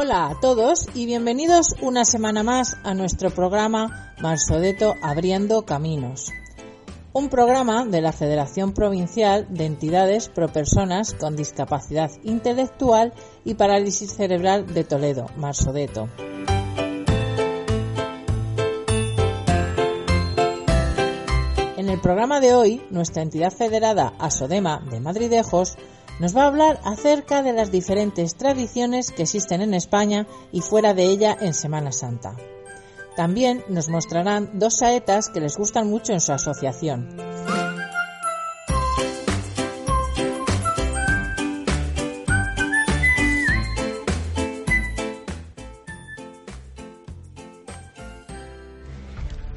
Hola a todos y bienvenidos una semana más a nuestro programa Marsodeto Abriendo Caminos. Un programa de la Federación Provincial de Entidades Pro Personas con Discapacidad Intelectual y Parálisis Cerebral de Toledo, Marsodeto. En el programa de hoy, nuestra entidad federada Asodema de Madridejos nos va a hablar acerca de las diferentes tradiciones que existen en España y fuera de ella en Semana Santa. También nos mostrarán dos saetas que les gustan mucho en su asociación.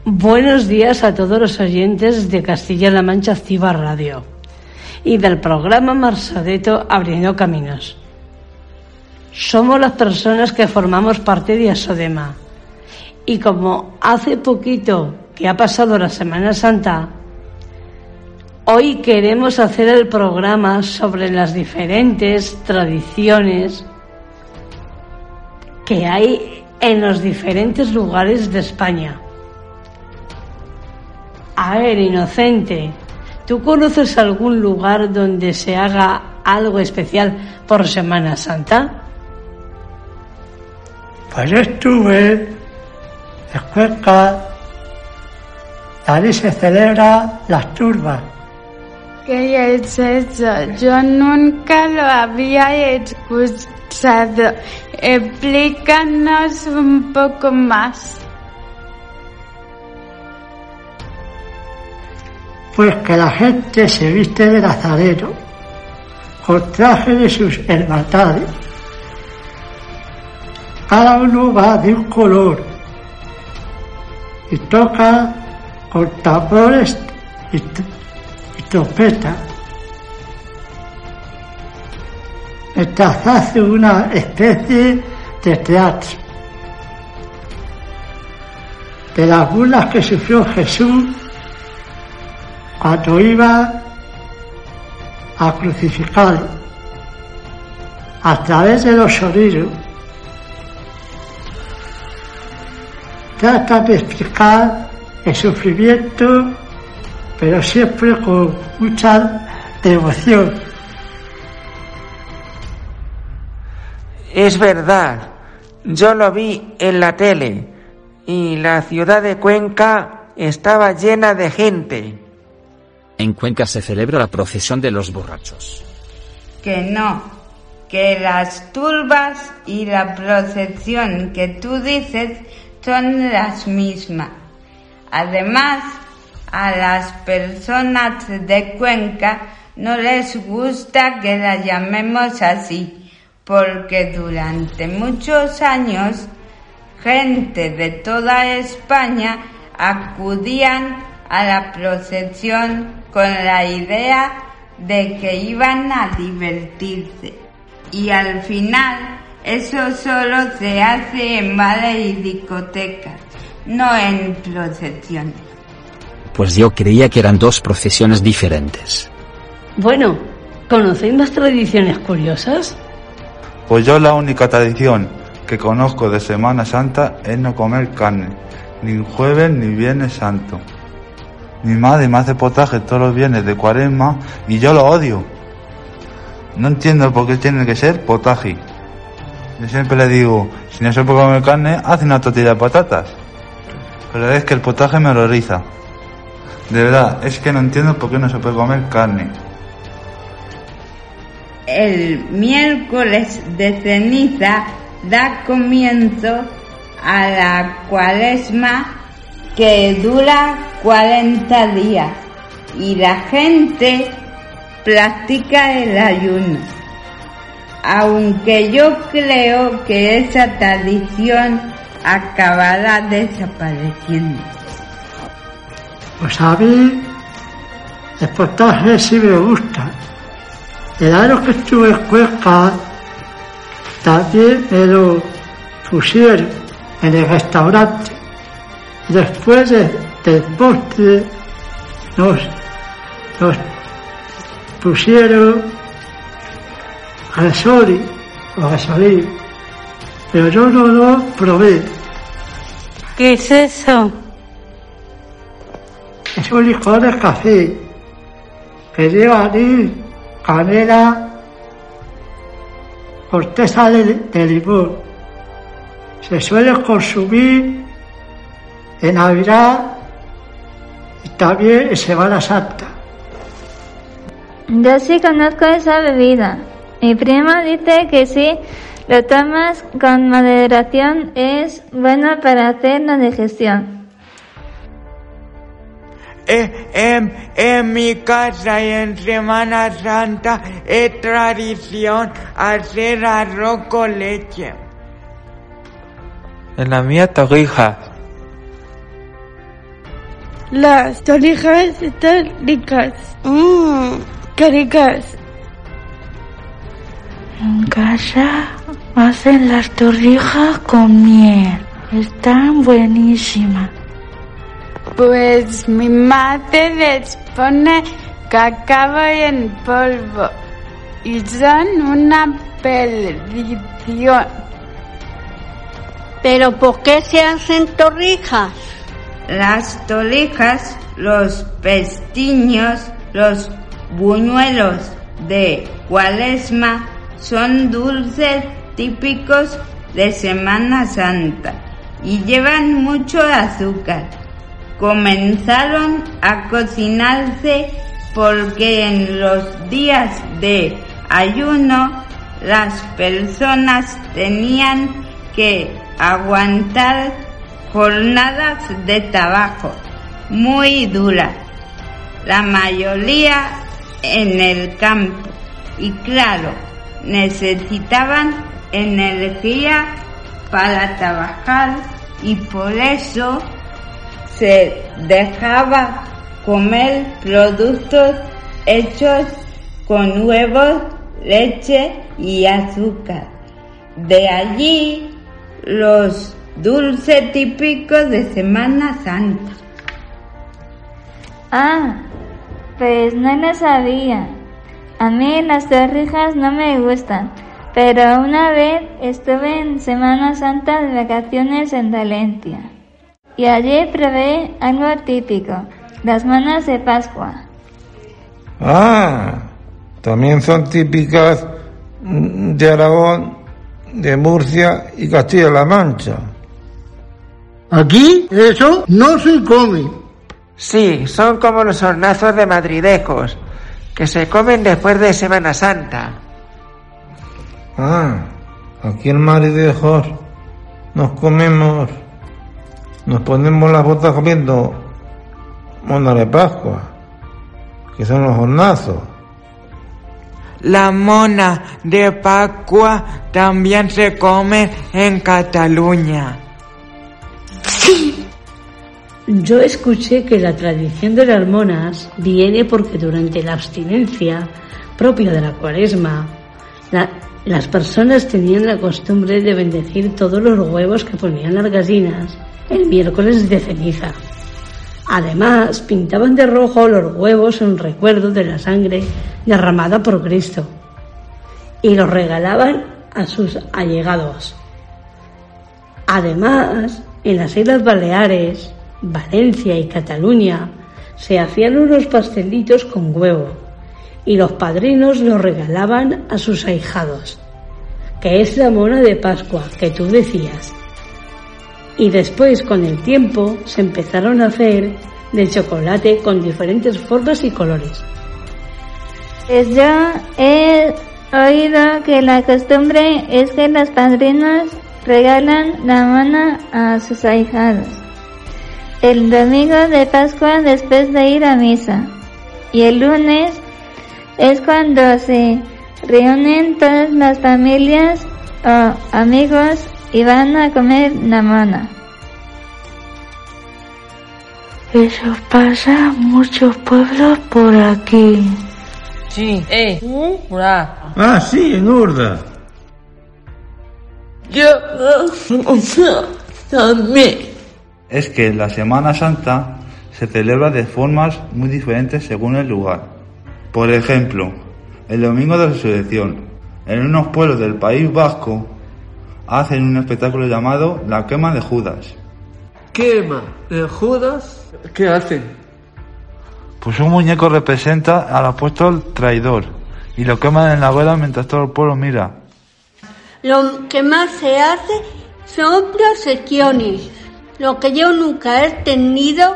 Buenos días a todos los oyentes de Castilla-La Mancha Activa Radio y del programa Marsadeto Abriendo Caminos. Somos las personas que formamos parte de Asodema y como hace poquito que ha pasado la Semana Santa, hoy queremos hacer el programa sobre las diferentes tradiciones que hay en los diferentes lugares de España. A ver, inocente, ¿Tú conoces algún lugar donde se haga algo especial por Semana Santa? Pues estuve en Cuenca, allí se celebra las turbas. ¿Qué es eso? Yo nunca lo había escuchado. Explícanos un poco más. Pues que la gente se viste de nazareno con traje de sus hermandades. Cada uno va de un color y toca con tambores y, y trompetas. Mientras hace una especie de teatro de las burlas que sufrió Jesús cuando iba a crucificar a través de los sonidos, trata de explicar el sufrimiento, pero siempre con mucha devoción. Es verdad, yo lo vi en la tele y la ciudad de Cuenca estaba llena de gente. En Cuenca se celebra la procesión de los borrachos. Que no, que las turbas y la procesión que tú dices son las mismas. Además, a las personas de Cuenca no les gusta que las llamemos así, porque durante muchos años gente de toda España acudían a la procesión con la idea de que iban a divertirse. Y al final eso solo se hace en bares y discotecas, no en procesiones. Pues yo creía que eran dos procesiones diferentes. Bueno, ¿conocéis más tradiciones curiosas? Pues yo la única tradición que conozco de Semana Santa es no comer carne, ni jueves ni viernes santo. Mi madre me hace potaje todos los viernes de cuaresma y yo lo odio. No entiendo por qué tiene que ser potaje. Yo siempre le digo, si no se puede comer carne, haz una tortilla de patatas. Pero es que el potaje me horroriza. De verdad, es que no entiendo por qué no se puede comer carne. El miércoles de ceniza da comienzo a la cuaresma que dura 40 días y la gente practica el ayuno. Aunque yo creo que esa tradición acabará desapareciendo. Pues a mí el potaje sí me gusta. El año que estuve en Cuenca también me lo pusieron en el restaurante. Después de, del postre nos, nos pusieron gasoli o gasolín pero yo no lo probé. ¿Qué es eso? Es un licor de café que lleva anís, canela, corteza de, de limón. Se suele consumir en Navidad y también en Semana Santa. Yo sí conozco esa bebida. Mi prima dice que si lo tomas con moderación es bueno para hacer la digestión. Eh, en, en mi casa y en Semana Santa es tradición hacer arroz con leche. En la mía, torrijas. Las torrijas están ricas. Mmm, qué ricas. En casa hacen las torrijas con miel. Están buenísimas. Pues mi madre les pone cacao en polvo y son una perdición. ¿Pero por qué se hacen torrijas? Las torrijas, los pestiños, los buñuelos de cuaresma son dulces típicos de Semana Santa y llevan mucho azúcar. Comenzaron a cocinarse porque en los días de ayuno las personas tenían que aguantar jornadas de trabajo muy duras, la mayoría en el campo y claro, necesitaban energía para trabajar y por eso se dejaba comer productos hechos con huevos, leche y azúcar. De allí los dulces típicos de Semana Santa. Ah, pues no lo sabía. A mí las torrijas no me gustan, pero una vez estuve en Semana Santa de vacaciones en Valencia y allí probé algo típico, las manas de Pascua. Ah, también son típicas de Aragón, de Murcia y Castilla-La Mancha. Aquí eso no se come. Sí, son como los hornazos de madridejos, que se comen después de Semana Santa. Ah, aquí en Maridejos nos comemos, nos ponemos las botas comiendo mona de Pascua, que son los hornazos. La mona de Pascua también se come en Cataluña. Yo escuché que la tradición de las monas viene porque durante la abstinencia propia de la cuaresma, la- las personas tenían la costumbre de bendecir todos los huevos que ponían las gallinas el miércoles de ceniza. Además, pintaban de rojo los huevos en recuerdo de la sangre derramada por Cristo y los regalaban a sus allegados. Además, en las Islas Baleares, Valencia y Cataluña se hacían unos pastelitos con huevo y los padrinos los regalaban a sus ahijados, que es la mona de Pascua que tú decías. Y después, con el tiempo, se empezaron a hacer de chocolate con diferentes formas y colores. Pues yo he oído que la costumbre es que los padrinos regalan la mona a sus ahijados. El domingo de Pascua después de ir a misa. Y el lunes es cuando se reúnen todas las familias o amigos y van a comer la mona. Eso pasa en muchos pueblos por aquí. Sí, eh. Ah, sí, en Urda. Yo también. Es que la Semana Santa se celebra de formas muy diferentes según el lugar. Por ejemplo, el Domingo de Resurrección. En unos pueblos del País Vasco hacen un espectáculo llamado La quema de Judas. ¿Quema de Judas? ¿Qué hacen? Pues un muñeco representa al apóstol traidor y lo queman en la hoguera mientras todo el pueblo mira. Lo que más se hace son procesiones. Lo que yo nunca he tenido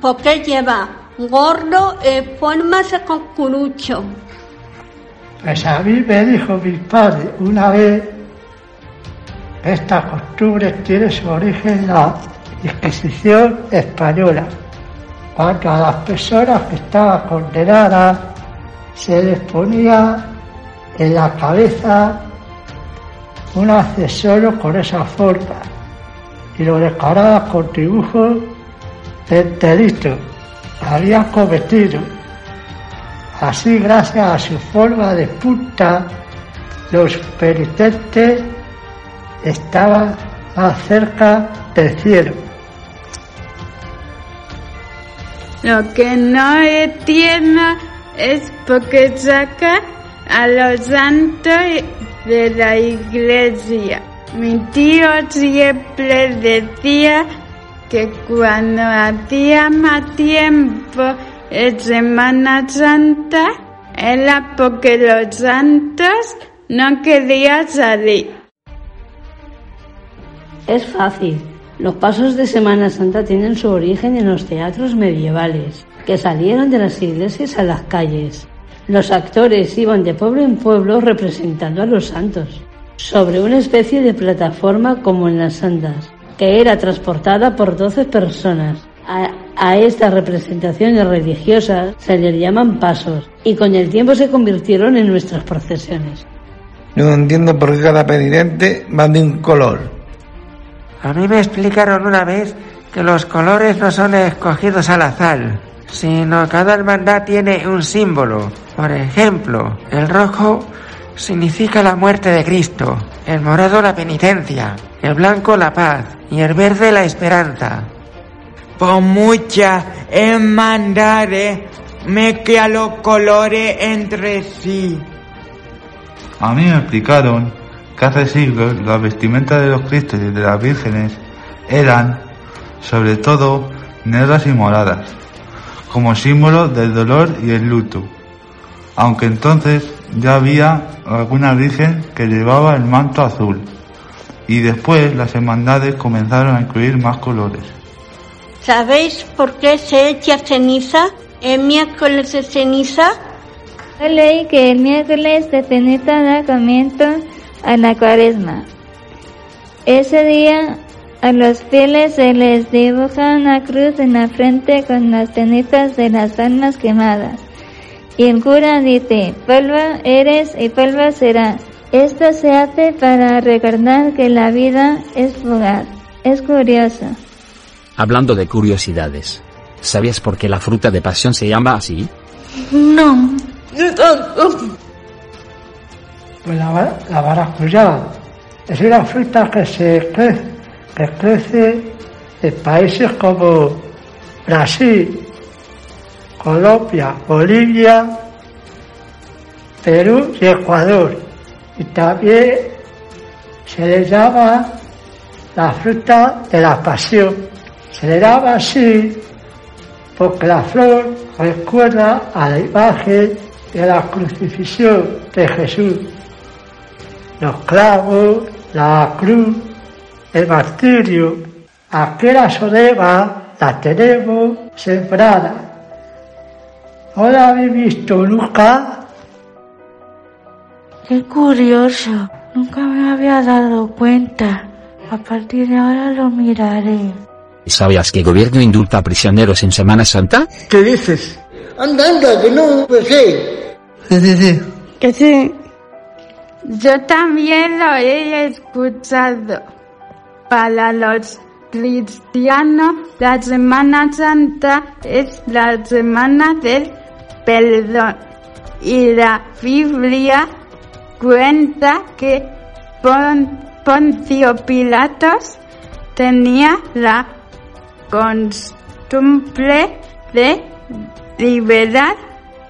porque lleva gordo en forma de cucurucho. Pues a mí me dijo mi padre una vez esta costumbre tiene su origen en la Inquisición española, cuando a las personas que estaban condenadas se les ponía en la cabeza un accesorio con esa forma y lo decoraba con dibujos que habían cometido. Así, gracias a su forma de punta, los penitentes estaban más cerca del cielo. Lo que no es por qué saca a los santos de la iglesia. Mi tío siempre decía que cuando hacía más tiempo en Semana Santa era porque los santos no querían salir. Es fácil. Los pasos de Semana Santa tienen su origen en los teatros medievales, que salieron de las iglesias a las calles. Los actores iban de pueblo en pueblo representando a los santos, sobre una especie de plataforma como en las andas, que era transportada por 12 personas. A, a estas representaciones religiosas se les llaman pasos y con el tiempo se convirtieron en nuestras procesiones. No entiendo por qué cada penitente va de un color. A mí me explicaron una vez que los colores no son escogidos al azar, sino cada hermandad tiene un símbolo. Por ejemplo, el rojo significa la muerte de Cristo, el morado la penitencia, el blanco la paz y el verde la esperanza. Por muchas hermandades mezclan los colores entre sí. A mí me explicaron que hace siglos la vestimenta de los cristos y de las vírgenes eran, sobre todo, negras y moradas, como símbolo del dolor y el luto, aunque entonces ya había alguna virgen que llevaba el manto azul, y después las hermandades comenzaron a incluir más colores. ¿Sabéis por qué se echa ceniza el miércoles de ceniza? Leí que el miércoles de ceniza da comienzo a la cuaresma. Ese día a los fieles se les dibuja una cruz en la frente con las cenizas de las almas quemadas. Y el cura dice, polvo eres y polvo serás. Esto se hace para recordar que la vida es fugaz. Es curioso. Hablando de curiosidades, ¿sabías por qué la fruta de pasión se llama así? No. Pues la, la maracuyá es una fruta que se crece, que crece en países como Brasil, Colombia, Bolivia, Perú y Ecuador. Y también se le llama la fruta de la pasión. Se le llama así porque la flor recuerda a la imagen de la crucifixión de Jesús. Los clavos, la cruz, el martirio, aquella sodema la tenemos sembrada. ¿No la habéis visto nunca? Qué curioso. Nunca me había dado cuenta. A partir de ahora lo miraré. ¿Sabías que el gobierno indulta a prisioneros en Semana Santa? ¿Qué dices? Anda, anda, que no, pues sí. Sí, sí, sí. Que sí. Yo también lo he escuchado. Para los cristianos, la Semana Santa es la semana del perdón. Y la Biblia cuenta que Pon- Poncio Pilatos tenía la costumbre de liberar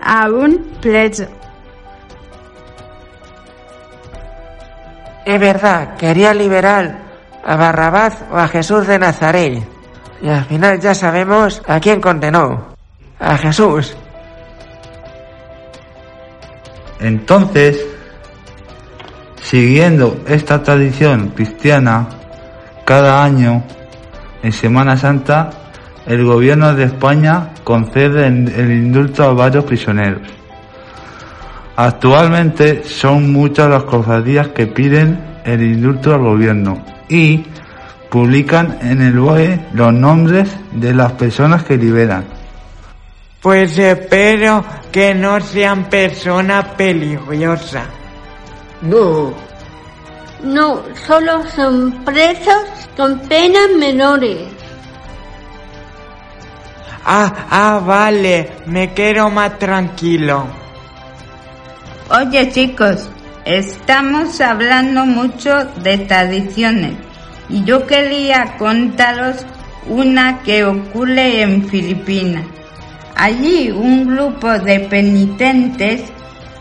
a un preso. Es verdad, quería liberar a Barrabás o a Jesús de Nazaret. Y al final ya sabemos a quién condenó. A Jesús. Entonces, siguiendo esta tradición cristiana, cada año, en Semana Santa, el gobierno de España concede el indulto a varios prisioneros. Actualmente son muchas las cofradías que piden el indulto al gobierno y publican en el BOE los nombres de las personas que liberan. Pues espero que no sean personas peligrosas. No. No, solo son presos con penas menores. Ah, ah, vale, me quedo más tranquilo. Oye chicos, estamos hablando mucho de tradiciones y yo quería contaros una que ocurre en Filipinas. Allí un grupo de penitentes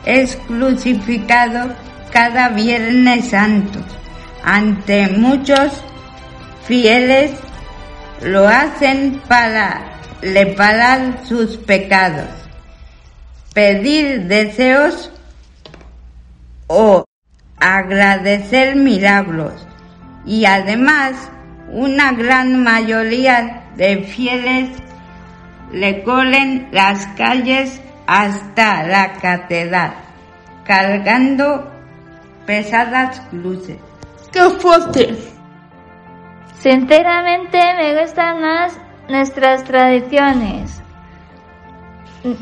es crucificado cada Viernes Santo. Ante muchos fieles lo hacen para reparar sus pecados, pedir deseos o agradecer milagros. Y además, una gran mayoría de fieles recorren las calles hasta la catedral, cargando pesadas luces. ¡Qué fuerte! Sinceramente me gustan más nuestras tradiciones.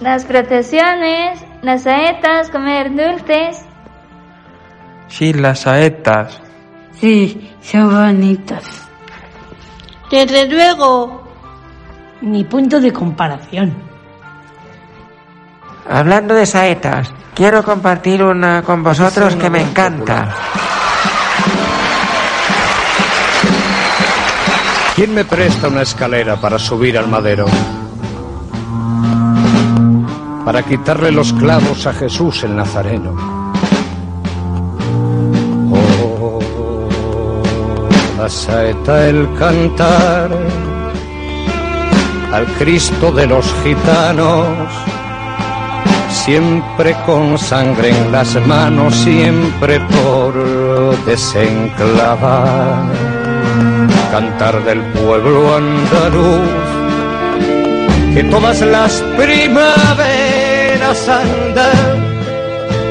Las procesiones, las saetas, comer dulces. Sí, las saetas. Sí, son bonitas. Desde luego. Ni punto de comparación. Hablando de saetas, quiero compartir una con vosotros que me encanta. ¿Quién me presta una escalera para subir al madero? Para quitarle los clavos a Jesús el Nazareno. Oh, la saeta el cantar al Cristo de los gitanos, siempre con sangre en las manos, siempre por desenclavar. Cantar del pueblo andaluz, que todas las primaveras andan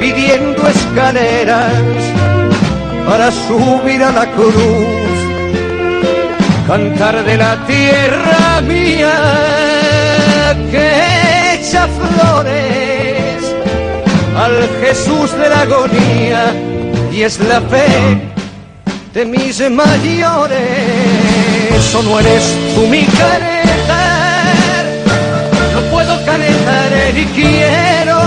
pidiendo escaleras para subir a la cruz, cantar de la tierra mía que echa flores al Jesús de la agonía y es la fe de mis mayores. Eso no eres tú mi canetar, no puedo canetar ni quiero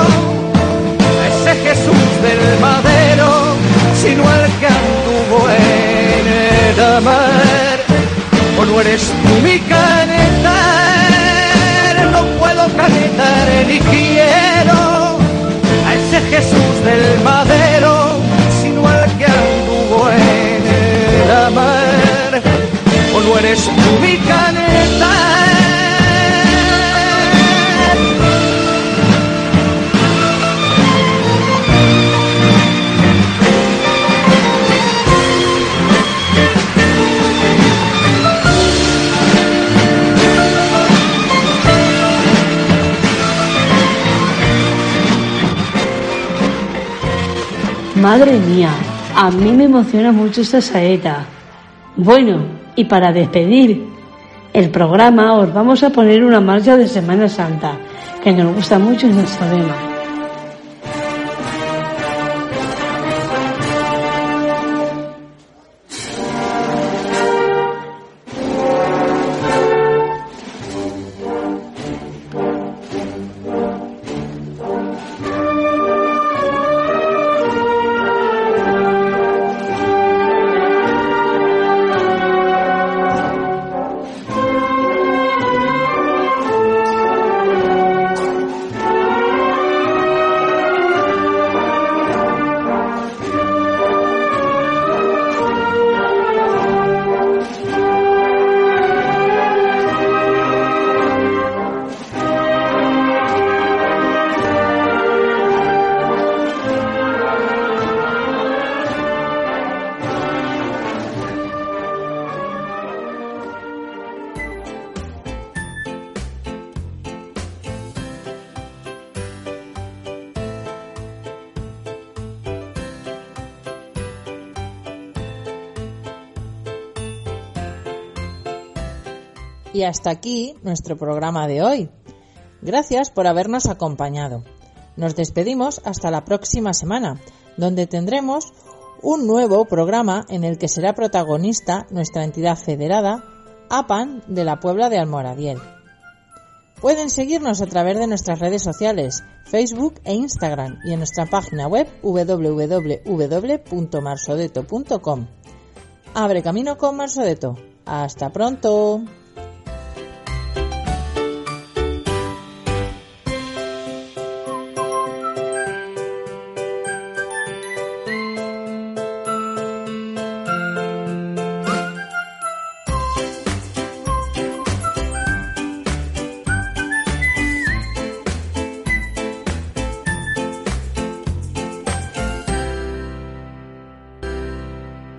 a ese Jesús del madero, sino al que anduvo en el mar. O no eres tú mi canetar, no puedo canetar ni quiero a ese Jesús del madero, sino al que anduvo en la mar, o no eres tú mi. Madre mía, a mí me emociona mucho esta saeta. Bueno, y para despedir el programa os vamos a poner una marcha de Semana Santa, que nos gusta mucho y nos sabemos. Y hasta aquí nuestro programa de hoy. Gracias por habernos acompañado. Nos despedimos hasta la próxima semana, donde tendremos un nuevo programa en el que será protagonista nuestra entidad federada, APAN de la Puebla de Almoradiel. Pueden seguirnos a través de nuestras redes sociales, Facebook e Instagram y en nuestra página web www.marsodeto.com. Abre camino con Marsodeto. Hasta pronto.